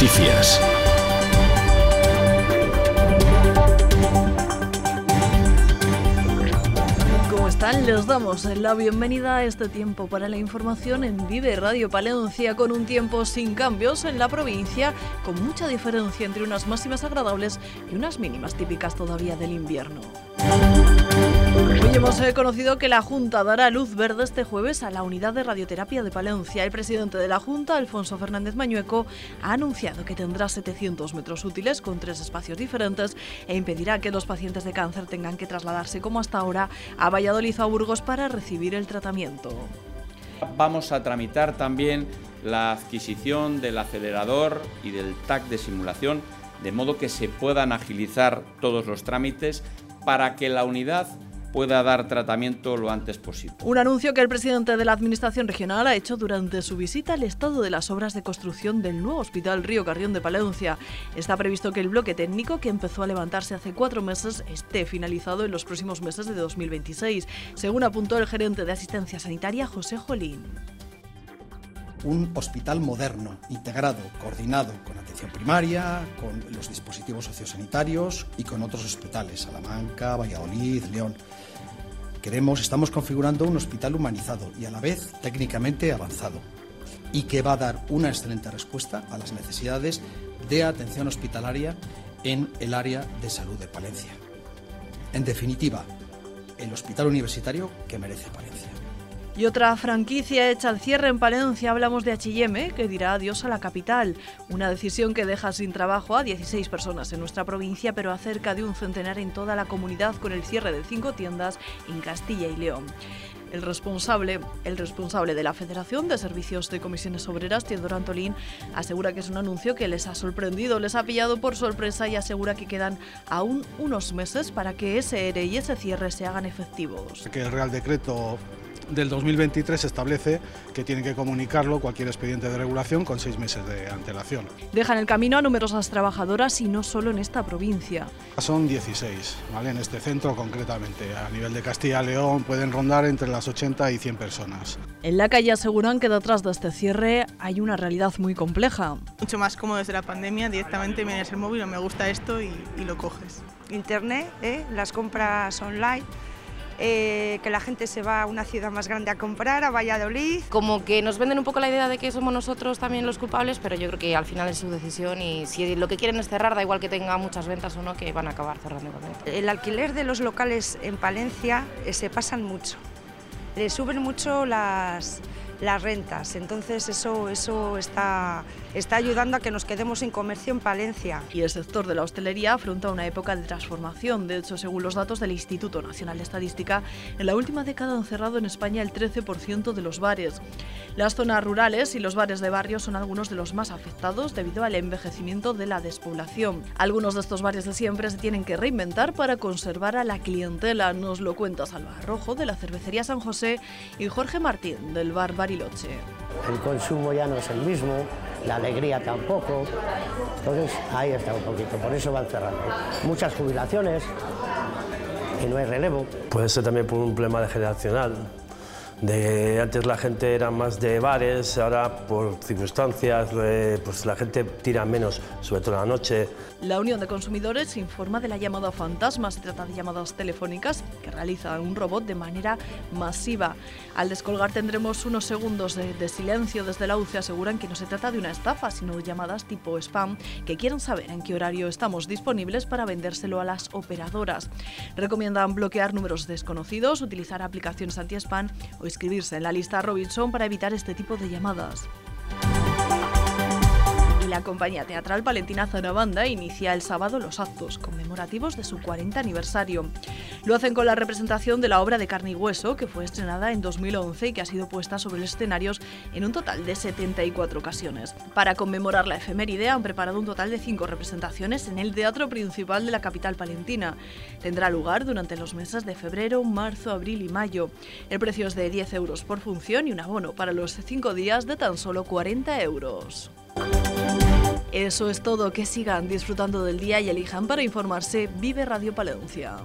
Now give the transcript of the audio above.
Noticias. Les damos la bienvenida a este tiempo para la información en Vive Radio Palencia con un tiempo sin cambios en la provincia, con mucha diferencia entre unas máximas agradables y unas mínimas típicas todavía del invierno. Hoy hemos eh, conocido que la Junta dará luz verde este jueves a la unidad de radioterapia de Palencia. El presidente de la Junta, Alfonso Fernández Mañueco, ha anunciado que tendrá 700 metros útiles con tres espacios diferentes e impedirá que los pacientes de cáncer tengan que trasladarse como hasta ahora a Valladolid o a Burgos para recibir el tratamiento. Vamos a tramitar también la adquisición del acelerador y del TAC de simulación, de modo que se puedan agilizar todos los trámites para que la unidad pueda dar tratamiento lo antes posible. Un anuncio que el presidente de la Administración Regional ha hecho durante su visita al estado de las obras de construcción del nuevo Hospital Río Carrión de Palencia. Está previsto que el bloque técnico, que empezó a levantarse hace cuatro meses, esté finalizado en los próximos meses de 2026, según apuntó el gerente de Asistencia Sanitaria, José Jolín un hospital moderno, integrado, coordinado con atención primaria, con los dispositivos sociosanitarios y con otros hospitales, Salamanca, Valladolid, León. Queremos, estamos configurando un hospital humanizado y a la vez técnicamente avanzado y que va a dar una excelente respuesta a las necesidades de atención hospitalaria en el área de salud de Palencia. En definitiva, el hospital universitario que merece Palencia. Y otra franquicia hecha al cierre en Palencia, hablamos de H&M, que dirá adiós a la capital. Una decisión que deja sin trabajo a 16 personas en nuestra provincia, pero a cerca de un centenar en toda la comunidad con el cierre de cinco tiendas en Castilla y León. El responsable, el responsable de la Federación de Servicios de Comisiones Obreras, Teodoro Antolín, asegura que es un anuncio que les ha sorprendido, les ha pillado por sorpresa y asegura que quedan aún unos meses para que ese ERE y ese cierre se hagan efectivos. Que el Real Decreto del 2023 establece que tiene que comunicarlo cualquier expediente de regulación con seis meses de antelación. Dejan el camino a numerosas trabajadoras y no solo en esta provincia. Son 16, ¿vale? en este centro concretamente. A nivel de Castilla y León pueden rondar entre las 80 y 100 personas. En la calle aseguran que detrás de este cierre hay una realidad muy compleja. Mucho más cómodo desde la pandemia, directamente miras el móvil, me gusta esto y, y lo coges. Internet, ¿eh? las compras online eh, que la gente se va a una ciudad más grande a comprar, a Valladolid. Como que nos venden un poco la idea de que somos nosotros también los culpables, pero yo creo que al final es su decisión y si lo que quieren es cerrar, da igual que tenga muchas ventas o no, que van a acabar cerrando igualmente. El alquiler de los locales en Palencia eh, se pasan mucho, le suben mucho las las rentas. Entonces eso, eso está, está ayudando a que nos quedemos sin comercio en Palencia. Y el sector de la hostelería afronta una época de transformación. De hecho, según los datos del Instituto Nacional de Estadística, en la última década han cerrado en España el 13% de los bares. Las zonas rurales y los bares de barrio son algunos de los más afectados debido al envejecimiento de la despoblación. Algunos de estos bares de siempre se tienen que reinventar para conservar a la clientela. Nos lo cuenta Salva Rojo de la cervecería San José y Jorge Martín del bar el consumo ya no es el mismo, la alegría tampoco. Entonces ahí está un poquito, por eso van cerrando. Muchas jubilaciones y no hay relevo. Puede ser también por un problema de generacional de antes la gente era más de bares, ahora por circunstancias pues la gente tira menos, sobre todo en la noche. La Unión de Consumidores informa de la llamada fantasma. Se trata de llamadas telefónicas que realiza un robot de manera masiva. Al descolgar tendremos unos segundos de, de silencio. Desde la UCE aseguran que no se trata de una estafa, sino llamadas tipo spam que quieren saber en qué horario estamos disponibles para vendérselo a las operadoras. Recomiendan bloquear números desconocidos, utilizar aplicaciones anti-spam o inscribirse en la lista Robinson para evitar este tipo de llamadas la compañía teatral Valentina Zarabanda inicia el sábado los actos conmemorativos de su 40 aniversario. Lo hacen con la representación de la obra de carne y hueso, que fue estrenada en 2011 y que ha sido puesta sobre los escenarios en un total de 74 ocasiones. Para conmemorar la efeméride han preparado un total de cinco representaciones en el teatro principal de la capital palentina. Tendrá lugar durante los meses de febrero, marzo, abril y mayo. El precio es de 10 euros por función y un abono para los cinco días de tan solo 40 euros. Eso es todo, que sigan disfrutando del día y elijan para informarse Vive Radio Palencia.